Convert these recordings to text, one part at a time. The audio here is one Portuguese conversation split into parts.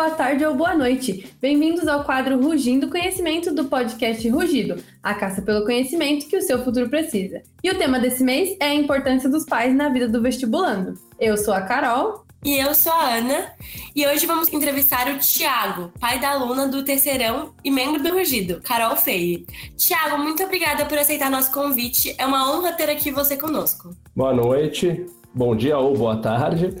boa tarde ou boa noite. Bem-vindos ao quadro Rugindo Conhecimento do podcast Rugido, a caça pelo conhecimento que o seu futuro precisa. E o tema desse mês é a importância dos pais na vida do vestibulando. Eu sou a Carol. E eu sou a Ana, e hoje vamos entrevistar o Tiago, pai da aluna do terceirão e membro do Rugido, Carol Feire. Tiago, muito obrigada por aceitar nosso convite. É uma honra ter aqui você conosco. Boa noite, bom dia ou boa tarde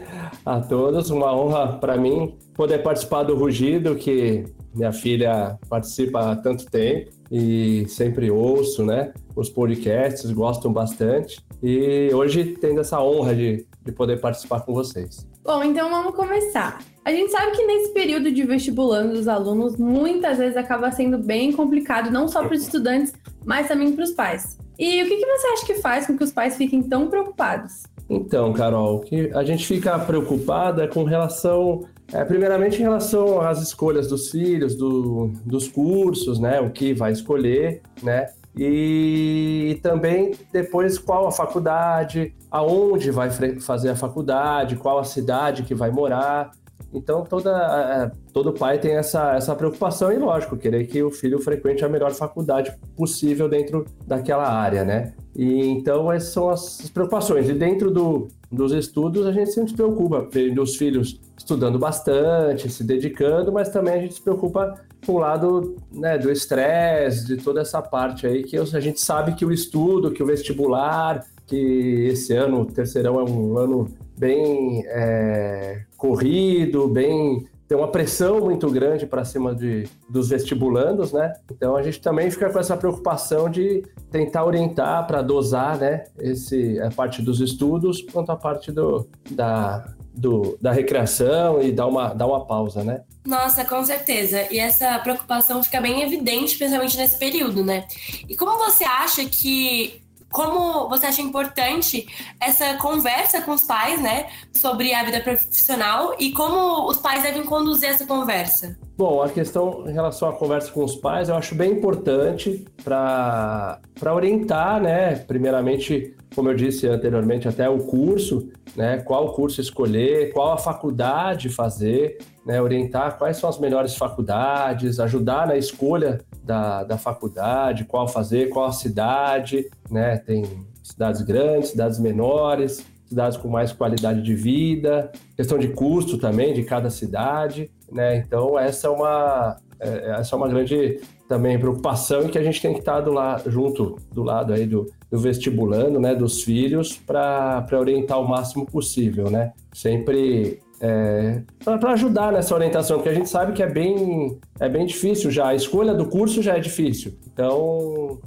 a todos. Uma honra para mim poder participar do Rugido, que minha filha participa há tanto tempo e sempre ouço, né? Os podcasts, gostam bastante. E hoje tendo essa honra de, de poder participar com vocês. Bom, então vamos começar. A gente sabe que nesse período de vestibulando dos alunos, muitas vezes acaba sendo bem complicado, não só para os estudantes, mas também para os pais. E o que, que você acha que faz com que os pais fiquem tão preocupados? Então, Carol, que a gente fica preocupada com relação, é, primeiramente em relação às escolhas dos filhos, do, dos cursos, né, o que vai escolher, né, e também depois qual a faculdade, aonde vai fazer a faculdade, qual a cidade que vai morar. Então toda, todo pai tem essa, essa preocupação e lógico, querer que o filho frequente a melhor faculdade possível dentro daquela área, né? E então essas são as preocupações. E dentro do, dos estudos a gente sempre se preocupa, vendo os filhos estudando bastante, se dedicando, mas também a gente se preocupa com o lado né, do estresse, de toda essa parte aí que a gente sabe que o estudo, que o vestibular, que esse ano, o terceirão é um ano bem é, corrido, bem tem uma pressão muito grande para cima de, dos vestibulandos, né? Então a gente também fica com essa preocupação de tentar orientar para dosar, né? Esse, a parte dos estudos quanto a parte do, da, do, da recreação e dar uma, dar uma pausa, né? Nossa, com certeza. E essa preocupação fica bem evidente, principalmente nesse período, né? E como você acha que como você acha importante essa conversa com os pais, né, sobre a vida profissional e como os pais devem conduzir essa conversa? Bom, a questão em relação à conversa com os pais, eu acho bem importante para orientar, né, primeiramente, como eu disse anteriormente, até o curso, né, qual curso escolher, qual a faculdade fazer, né, orientar quais são as melhores faculdades, ajudar na escolha da, da faculdade, qual fazer, qual a cidade, né? Tem cidades grandes, cidades menores, cidades com mais qualidade de vida, questão de custo também de cada cidade, né? Então essa é uma é, essa é uma grande também preocupação e que a gente tem que estar do lado, junto do lado aí do, do vestibulando, né, dos filhos, para orientar o máximo possível, né? Sempre é, para ajudar nessa orientação, porque a gente sabe que é bem, é bem difícil já, a escolha do curso já é difícil. Então,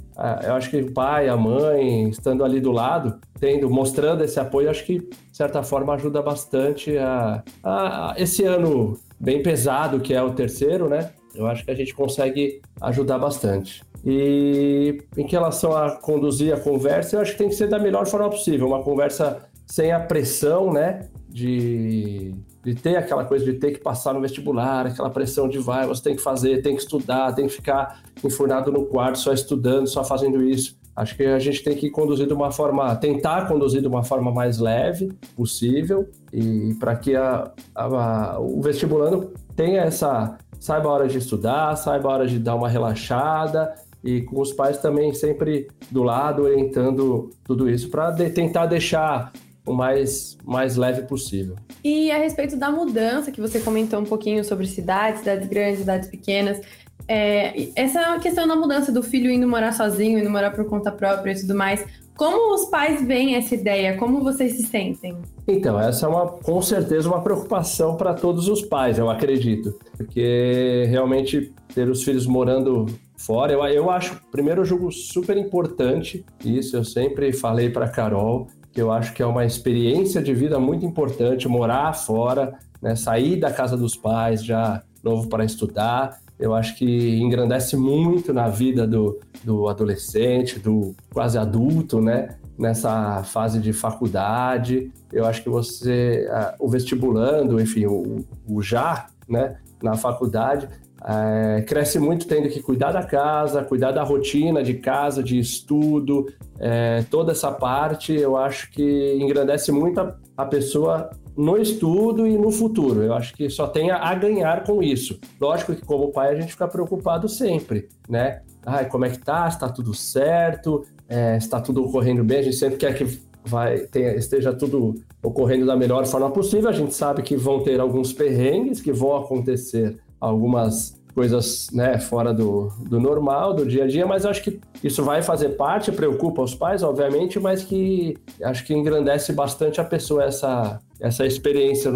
eu acho que o pai, a mãe, estando ali do lado, tendo, mostrando esse apoio, acho que, de certa forma, ajuda bastante a, a, a esse ano bem pesado, que é o terceiro, né? Eu acho que a gente consegue ajudar bastante. E em relação a conduzir a conversa, eu acho que tem que ser da melhor forma possível, uma conversa sem a pressão, né? de, de ter aquela coisa de ter que passar no vestibular, aquela pressão de vai, você tem que fazer, tem que estudar, tem que ficar enfurnado no quarto só estudando, só fazendo isso. Acho que a gente tem que conduzir de uma forma, tentar conduzir de uma forma mais leve possível e para que a, a, o vestibulando tenha essa, saiba a hora de estudar, saiba a hora de dar uma relaxada e com os pais também sempre do lado orientando tudo isso para de, tentar deixar o mais, mais leve possível. E a respeito da mudança, que você comentou um pouquinho sobre cidades, cidades grandes, cidades pequenas, é, essa questão da mudança do filho indo morar sozinho, indo morar por conta própria e tudo mais, como os pais veem essa ideia? Como vocês se sentem? Então, essa é uma, com certeza uma preocupação para todos os pais, eu acredito. Porque realmente ter os filhos morando fora, eu, eu acho, primeiro eu julgo super importante isso, eu sempre falei para Carol, que eu acho que é uma experiência de vida muito importante, morar fora, né, sair da casa dos pais já novo para estudar. Eu acho que engrandece muito na vida do, do adolescente, do quase adulto, né? Nessa fase de faculdade. Eu acho que você, o vestibulando, enfim, o, o já, né? na faculdade, é, cresce muito tendo que cuidar da casa, cuidar da rotina de casa, de estudo, é, toda essa parte eu acho que engrandece muito a, a, pessoa no estudo e no futuro. Eu acho que só tem a, ganhar com isso. Lógico que como pai a gente fica preocupado sempre, né? Ai, como é que tá? Está tudo certo? É, está tudo ocorrendo bem? A gente sempre quer que vai, tenha, esteja tudo ocorrendo da melhor forma possível. A gente sabe que vão ter alguns perrengues, que vão acontecer algumas coisas né, fora do, do normal, do dia a dia, mas acho que isso vai fazer parte, preocupa os pais, obviamente, mas que acho que engrandece bastante a pessoa essa, essa experiência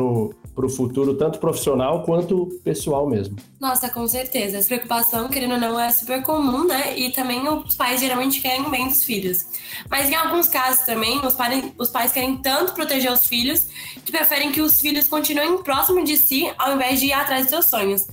para o futuro, tanto profissional quanto pessoal mesmo. Nossa, com certeza. Essa preocupação, querendo ou não, é super comum, né? E também os pais geralmente querem bem dos filhos. Mas em alguns casos também, os pais, os pais querem tanto proteger os filhos que preferem que os filhos continuem próximo de si ao invés de ir atrás dos seus sonhos.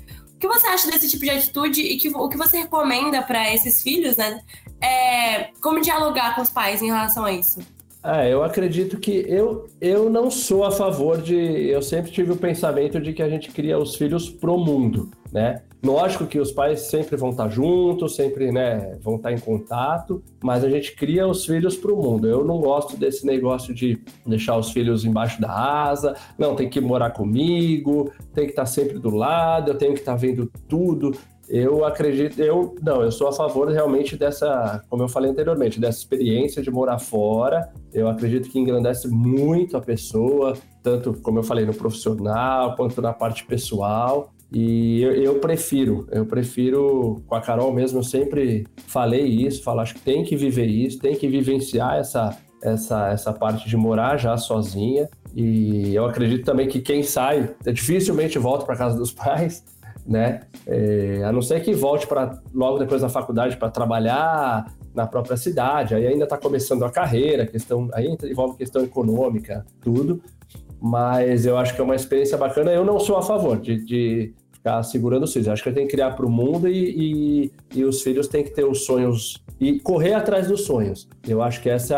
Que você acha desse tipo de atitude e que, o que você recomenda para esses filhos, né? É, como dialogar com os pais em relação a isso? É, eu acredito que eu, eu não sou a favor de. Eu sempre tive o pensamento de que a gente cria os filhos pro mundo, né? Lógico que os pais sempre vão estar juntos, sempre né, vão estar em contato, mas a gente cria os filhos para o mundo. Eu não gosto desse negócio de deixar os filhos embaixo da asa, não, tem que morar comigo, tem que estar sempre do lado, eu tenho que estar vendo tudo. Eu acredito, eu não, eu sou a favor realmente dessa, como eu falei anteriormente, dessa experiência de morar fora. Eu acredito que engrandece muito a pessoa, tanto como eu falei no profissional quanto na parte pessoal. E eu, eu, prefiro, eu prefiro, com a Carol mesmo, eu sempre falei isso, falo, acho que tem que viver isso, tem que vivenciar essa, essa, essa parte de morar já sozinha. E eu acredito também que quem sai dificilmente volta para casa dos pais, né? É, a não ser que volte para logo depois da faculdade para trabalhar na própria cidade, aí ainda está começando a carreira, questão, aí envolve questão econômica, tudo. Mas eu acho que é uma experiência bacana. Eu não sou a favor de, de ficar segurando os filhos. Eu acho que tem que criar para o mundo e, e, e, os filhos têm que ter os sonhos e correr atrás dos sonhos. Eu acho que essa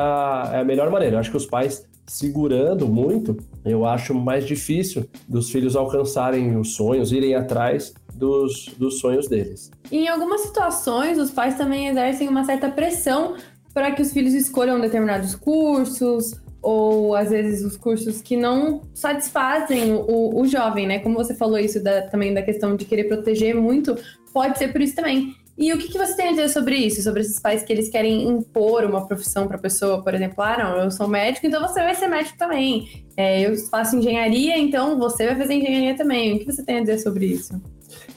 é a melhor maneira. Eu acho que os pais segurando muito, eu acho mais difícil dos filhos alcançarem os sonhos, irem atrás dos, dos sonhos deles. Em algumas situações, os pais também exercem uma certa pressão para que os filhos escolham determinados cursos ou às vezes os cursos que não satisfazem o, o jovem, né? Como você falou isso da, também da questão de querer proteger muito, pode ser por isso também. E o que, que você tem a dizer sobre isso? Sobre esses pais que eles querem impor uma profissão para a pessoa, por exemplo, ah, não, eu sou médico, então você vai ser médico também. É, eu faço engenharia, então você vai fazer engenharia também. O que você tem a dizer sobre isso?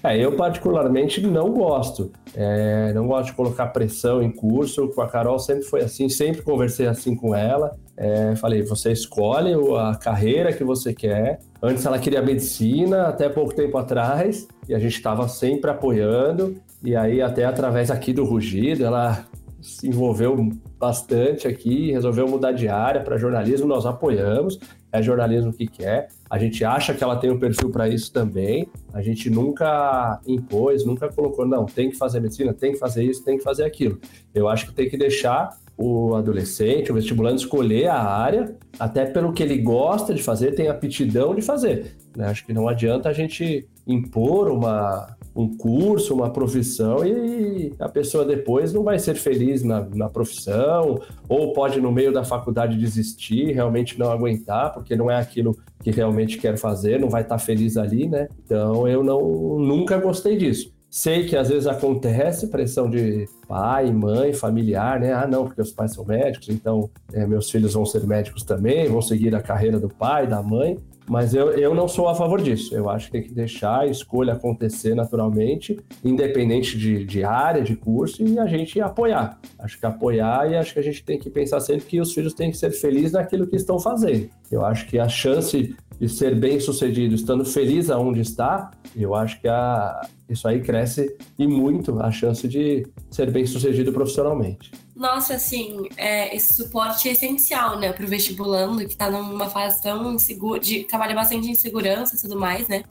É, eu particularmente não gosto. É, não gosto de colocar pressão em curso. Com a Carol sempre foi assim, sempre conversei assim com ela. É, falei, você escolhe a carreira que você quer. Antes ela queria medicina, até pouco tempo atrás, e a gente estava sempre apoiando. E aí, até através aqui do Rugido, ela se envolveu bastante aqui, resolveu mudar de área para jornalismo, nós apoiamos, é jornalismo que quer. A gente acha que ela tem um perfil para isso também. A gente nunca impôs, nunca colocou, não, tem que fazer medicina, tem que fazer isso, tem que fazer aquilo. Eu acho que tem que deixar o adolescente, o vestibulando escolher a área, até pelo que ele gosta de fazer, tem aptidão de fazer. Né? Acho que não adianta a gente impor uma, um curso, uma profissão e a pessoa depois não vai ser feliz na, na profissão, ou pode no meio da faculdade desistir, realmente não aguentar, porque não é aquilo que realmente quer fazer, não vai estar feliz ali, né? Então eu não nunca gostei disso. Sei que às vezes acontece pressão de pai, mãe, familiar, né? Ah, não, porque os pais são médicos, então é, meus filhos vão ser médicos também, vão seguir a carreira do pai, da mãe. Mas eu, eu não sou a favor disso. Eu acho que tem que deixar a escolha acontecer naturalmente, independente de, de área, de curso, e a gente apoiar. Acho que apoiar e acho que a gente tem que pensar sempre que os filhos têm que ser felizes naquilo que estão fazendo. Eu acho que a chance de ser bem sucedido estando feliz aonde está, eu acho que a, isso aí cresce e muito a chance de ser bem sucedido profissionalmente. Nossa, assim, é, esse suporte é essencial, né, para o vestibulando, que está numa fase tão insegura, de trabalha bastante em segurança e tudo mais, né?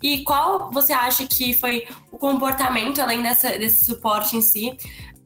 E qual você acha que foi o comportamento, além dessa, desse suporte em si,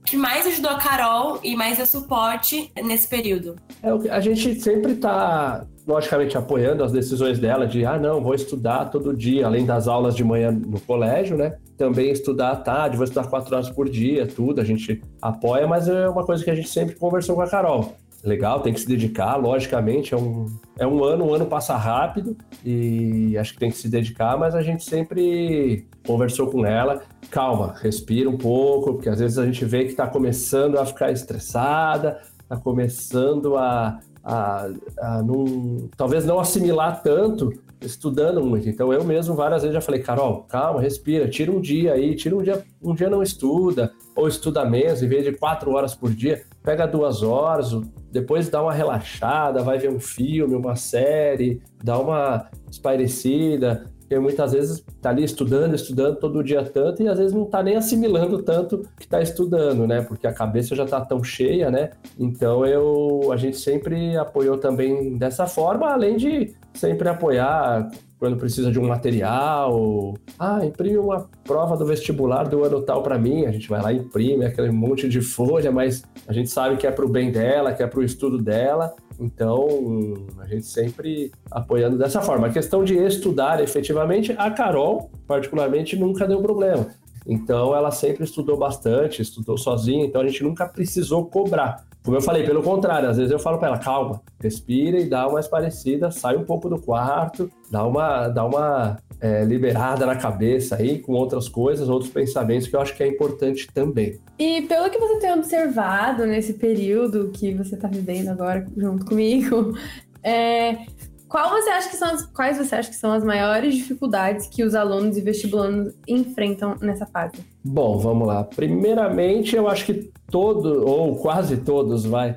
que mais ajudou a Carol e mais a suporte nesse período? É, a gente sempre está, logicamente, apoiando as decisões dela de, ah, não, vou estudar todo dia, além das aulas de manhã no colégio, né? Também estudar à tarde, vou estudar quatro horas por dia, tudo, a gente apoia, mas é uma coisa que a gente sempre conversou com a Carol legal, tem que se dedicar, logicamente, é um, é um ano, um ano passa rápido e acho que tem que se dedicar, mas a gente sempre conversou com ela, calma, respira um pouco, porque às vezes a gente vê que está começando a ficar estressada, está começando a, a, a não, talvez não assimilar tanto estudando muito. Então eu mesmo várias vezes já falei, Carol, calma, respira, tira um dia aí, tira um dia, um dia não estuda, ou estuda menos, em vez de quatro horas por dia, pega duas horas, depois dá uma relaxada, vai ver um filme, uma série, dá uma espairecida, porque muitas vezes tá ali estudando, estudando todo dia tanto e às vezes não tá nem assimilando tanto que tá estudando, né? Porque a cabeça já tá tão cheia, né? Então eu a gente sempre apoiou também dessa forma, além de sempre apoiar quando precisa de um material. Ah, imprime uma prova do vestibular do ano tal para mim. A gente vai lá e imprime aquele monte de folha, mas a gente sabe que é para o bem dela, que é para o estudo dela. Então, a gente sempre apoiando dessa forma. A questão de estudar efetivamente, a Carol, particularmente, nunca deu problema. Então, ela sempre estudou bastante, estudou sozinha, então a gente nunca precisou cobrar. Como eu falei, pelo contrário, às vezes eu falo para ela, calma, respira e dá umas parecidas, sai um pouco do quarto, dá uma, dá uma é, liberada na cabeça aí com outras coisas, outros pensamentos que eu acho que é importante também. E pelo que você tem observado nesse período que você está vivendo agora junto comigo, é, qual você acha que são as, quais você acha que são as maiores dificuldades que os alunos e vestibulandos enfrentam nessa fase? Bom, vamos lá. Primeiramente, eu acho que todo ou quase todos vai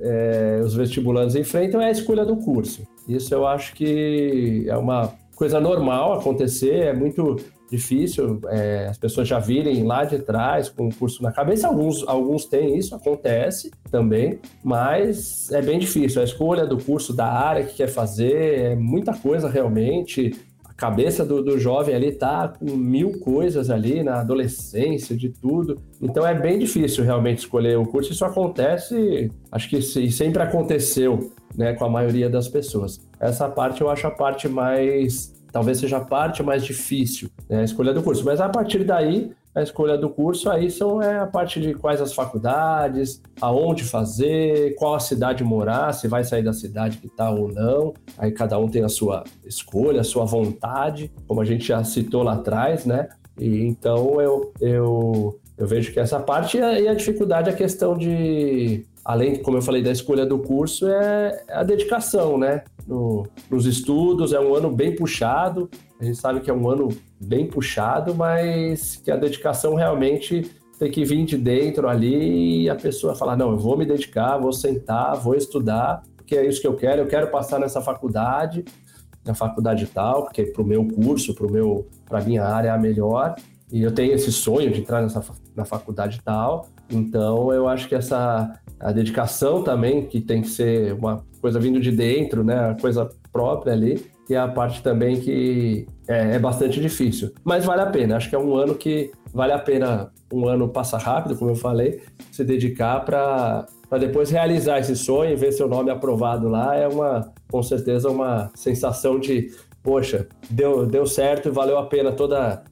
é, os vestibulandos enfrentam é a escolha do curso. Isso eu acho que é uma coisa normal acontecer, é muito difícil é, as pessoas já virem lá de trás com o curso na cabeça. Alguns, alguns têm isso, acontece também, mas é bem difícil. A escolha do curso, da área que quer fazer, é muita coisa realmente. A cabeça do, do jovem ali tá com mil coisas ali na adolescência, de tudo. Então é bem difícil realmente escolher o curso. Isso acontece, acho que sempre aconteceu né, com a maioria das pessoas. Essa parte eu acho a parte mais talvez seja a parte mais difícil, né, a escolha do curso. Mas a partir daí, a escolha do curso aí são é a parte de quais as faculdades, aonde fazer, qual a cidade morar, se vai sair da cidade que está ou não. Aí cada um tem a sua escolha, a sua vontade, como a gente já citou lá atrás, né? E então eu, eu, eu vejo que essa parte e a, e a dificuldade é a questão de além, como eu falei, da escolha do curso, é a dedicação, né? No, nos estudos, é um ano bem puxado, a gente sabe que é um ano bem puxado, mas que a dedicação realmente tem que vir de dentro ali e a pessoa falar, não, eu vou me dedicar, vou sentar, vou estudar, porque é isso que eu quero, eu quero passar nessa faculdade, na faculdade tal, porque para o meu curso, para meu, minha área é a melhor, e eu tenho esse sonho de entrar nessa na faculdade tal. Então eu acho que essa a dedicação também, que tem que ser uma coisa vindo de dentro, né? A coisa própria ali, que é a parte também que é, é, bastante difícil. Mas vale a pena. Acho que é um ano que vale a pena, um ano passa rápido, como eu falei, se dedicar para depois realizar esse sonho e ver seu nome aprovado lá. É uma, com certeza, uma sensação de poxa, deu, deu certo e valeu a pena toda,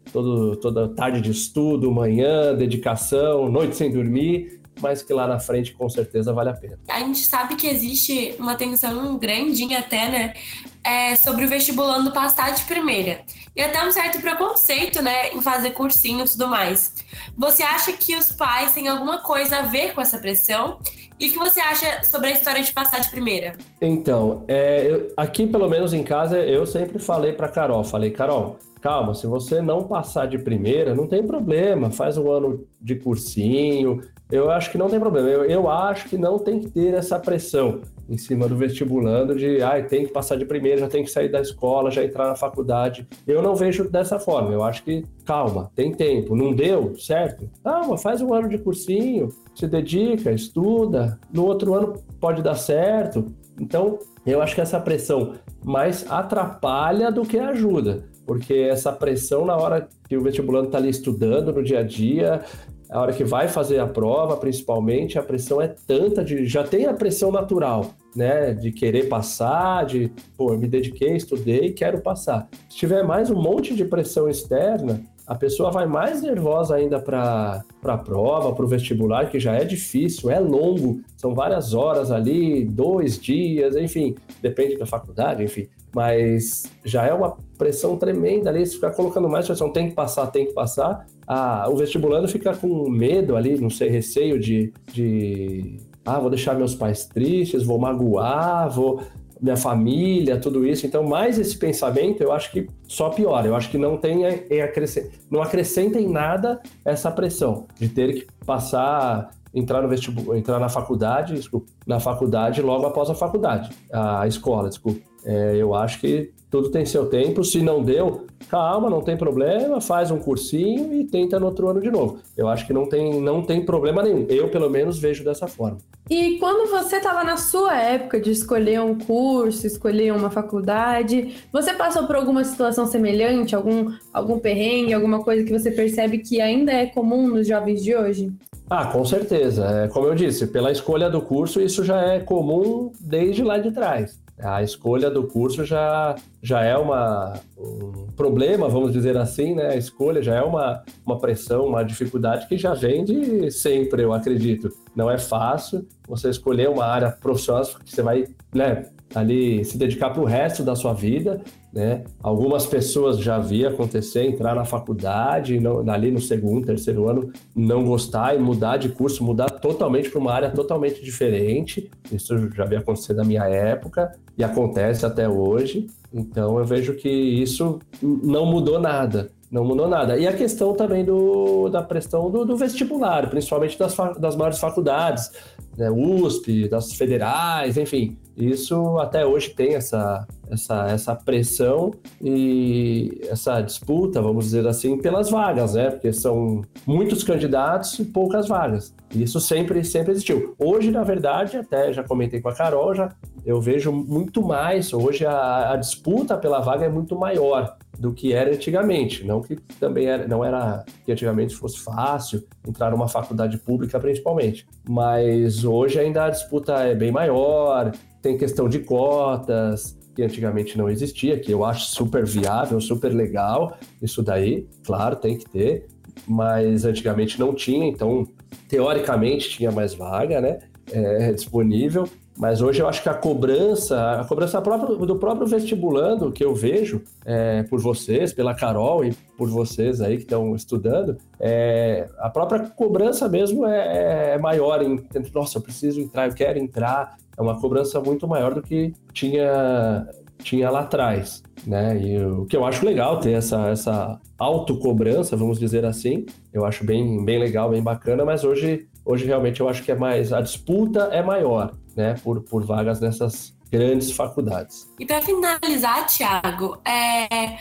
toda tarde de estudo, manhã, dedicação, noite sem dormir mas que lá na frente com certeza vale a pena. A gente sabe que existe uma tensão grandinha até, né, é, sobre o vestibulando passar de primeira. E até um certo preconceito, né, em fazer cursinho e tudo mais. Você acha que os pais têm alguma coisa a ver com essa pressão? E o que você acha sobre a história de passar de primeira? Então, é, eu, aqui pelo menos em casa, eu sempre falei para Carol, falei, Carol, calma, se você não passar de primeira, não tem problema, faz um ano de cursinho, eu acho que não tem problema. Eu, eu acho que não tem que ter essa pressão em cima do vestibulando de ah, tem que passar de primeira, já tem que sair da escola, já entrar na faculdade. Eu não vejo dessa forma. Eu acho que calma, tem tempo. Não deu, certo? Calma, faz um ano de cursinho, se dedica, estuda. No outro ano pode dar certo. Então, eu acho que essa pressão mais atrapalha do que ajuda porque essa pressão na hora que o vestibulando está ali estudando no dia a dia, a hora que vai fazer a prova, principalmente, a pressão é tanta de já tem a pressão natural, né, de querer passar, de, pô, me dediquei, estudei, quero passar. Se tiver mais um monte de pressão externa, a pessoa vai mais nervosa ainda para a prova, para o vestibular, que já é difícil, é longo, são várias horas ali, dois dias, enfim, depende da faculdade, enfim. Mas já é uma pressão tremenda ali, se ficar colocando mais pressão, tem que passar, tem que passar. Ah, o vestibulando fica com medo ali, não sei, receio de, de ah, vou deixar meus pais tristes, vou magoar, vou minha família, tudo isso. Então, mais esse pensamento, eu acho que só piora. Eu acho que não tem em acrescent... não acrescenta em nada essa pressão de ter que passar, entrar no vestibular, entrar na faculdade, desculpa, na faculdade logo após a faculdade, a escola, desculpa. É, eu acho que tudo tem seu tempo. Se não deu, calma, não tem problema, faz um cursinho e tenta no outro ano de novo. Eu acho que não tem, não tem problema nenhum. Eu, pelo menos, vejo dessa forma. E quando você estava na sua época de escolher um curso, escolher uma faculdade, você passou por alguma situação semelhante, algum, algum perrengue, alguma coisa que você percebe que ainda é comum nos jovens de hoje? Ah, com certeza. É, como eu disse, pela escolha do curso, isso já é comum desde lá de trás a escolha do curso já, já é uma, um problema, vamos dizer assim, né? A escolha já é uma, uma pressão, uma dificuldade que já vem de sempre, eu acredito. Não é fácil você escolher uma área profissional que você vai né, ali se dedicar para o resto da sua vida, né? Algumas pessoas já vi acontecer, entrar na faculdade, não, ali no segundo, terceiro ano, não gostar e mudar de curso, mudar totalmente para uma área totalmente diferente. Isso já vi acontecer na minha época e acontece até hoje. Então eu vejo que isso não mudou nada não mudou nada. E a questão também do, da pressão do, do vestibular, principalmente das, das maiores faculdades, né, USP, das federais, enfim. Isso até hoje tem essa, essa, essa pressão e essa disputa, vamos dizer assim, pelas vagas, né? Porque são muitos candidatos e poucas vagas. Isso sempre, sempre existiu. Hoje, na verdade, até já comentei com a Carol, já eu vejo muito mais. Hoje a, a disputa pela vaga é muito maior do que era antigamente. Não que também era, não era que antigamente fosse fácil entrar numa faculdade pública, principalmente. Mas hoje ainda a disputa é bem maior, tem questão de cotas, que antigamente não existia, que eu acho super viável, super legal. Isso daí, claro, tem que ter, mas antigamente não tinha, então teoricamente tinha mais vaga, né? É, disponível. Mas hoje eu acho que a cobrança, a cobrança própria, do próprio vestibulando que eu vejo é, por vocês, pela Carol e por vocês aí que estão estudando, é, a própria cobrança mesmo é, é maior. Em, nossa, eu preciso entrar, eu quero entrar. É uma cobrança muito maior do que tinha, tinha lá atrás. Né? E o que eu acho legal ter essa, essa autocobrança, vamos dizer assim, eu acho bem, bem legal, bem bacana, mas hoje, hoje realmente eu acho que é mais, a disputa é maior né, por, por vagas nessas grandes faculdades. E para finalizar, Tiago, é...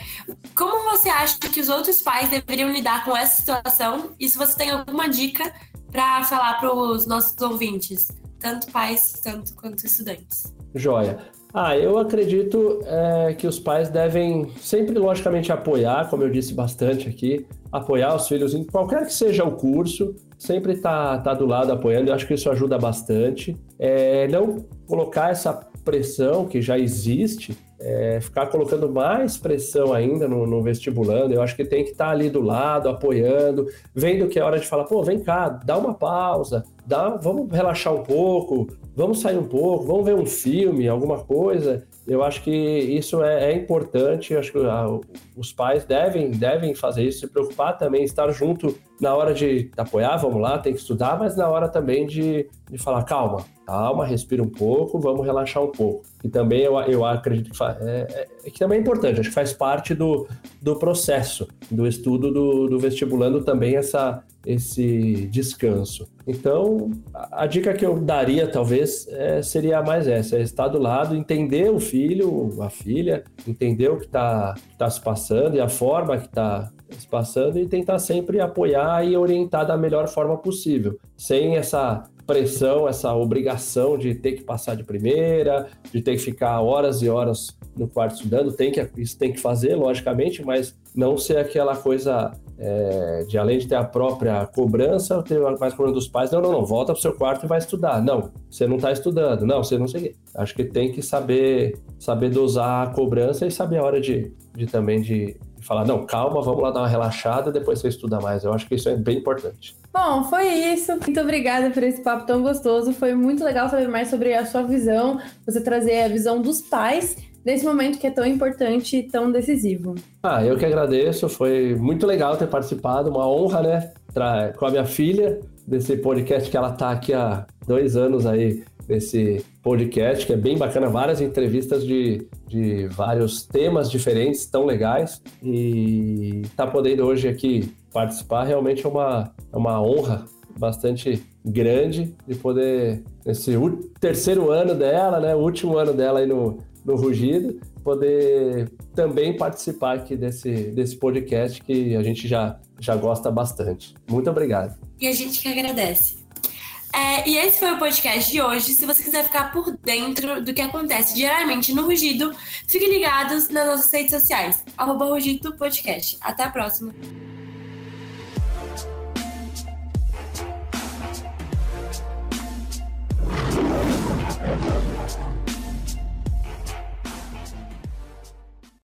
como você acha que os outros pais deveriam lidar com essa situação? E se você tem alguma dica para falar para os nossos ouvintes, tanto pais tanto quanto estudantes? Joia. Ah, eu acredito é, que os pais devem sempre, logicamente, apoiar, como eu disse bastante aqui, apoiar os filhos em qualquer que seja o curso, sempre tá, tá do lado apoiando, eu acho que isso ajuda bastante. É, não colocar essa pressão que já existe, é, ficar colocando mais pressão ainda no, no, vestibulando, eu acho que tem que estar tá ali do lado, apoiando, vendo que é hora de falar, pô, vem cá, dá uma pausa, dá, vamos relaxar um pouco, vamos sair um pouco, vamos ver um filme, alguma coisa. Eu acho que isso é, é importante, acho que ah, os pais devem, devem fazer isso, se preocupar também, estar junto na hora de apoiar, vamos lá, tem que estudar, mas na hora também de, de falar, calma, calma, respira um pouco, vamos relaxar um pouco. E também eu, eu acredito que, é, é, é, que também é importante, acho que faz parte do, do processo do estudo do, do vestibulando também essa, esse descanso. Então, a, dica que eu daria, talvez, é, seria mais essa: é estar do lado, entender o filho, a filha, entender o que está tá se passando e a forma que está se passando e tentar sempre apoiar e orientar da melhor forma possível, sem essa pressão, essa obrigação de ter que passar de primeira, de ter que ficar horas e horas no quarto estudando. Tem que, isso tem que fazer, logicamente, mas não ser aquela coisa é, de além de ter a própria cobrança, ter mais cobrança dos pais. Não, não, não, volta pro seu quarto e vai estudar. Não, você não está estudando. Não, você não sei. Acho que tem que saber saber dosar a cobrança e saber a hora de, de também de falar, não, calma, vamos lá dar uma relaxada, depois você estuda mais. Eu acho que isso é bem importante. Bom, foi isso. Muito obrigada por esse papo tão gostoso. Foi muito legal saber mais sobre a sua visão, você trazer a visão dos pais nesse momento que é tão importante e tão decisivo. Ah, eu que agradeço. Foi muito legal ter participado, uma honra, né? Com a minha filha, desse podcast que ela tá aqui há dois anos aí, nesse podcast, que é bem bacana, várias entrevistas de, de vários temas diferentes, tão legais. E tá podendo hoje aqui participar realmente é uma, é uma honra bastante grande de poder, nesse terceiro ano dela, né, o último ano dela aí no, no Rugido, poder também participar aqui desse, desse podcast que a gente já, já gosta bastante. Muito obrigado. E a gente que agradece. É, e esse foi o podcast de hoje. Se você quiser ficar por dentro do que acontece diariamente no Rugido, fique ligados nas nossas redes sociais, arroba Rugido Podcast. Até a próxima!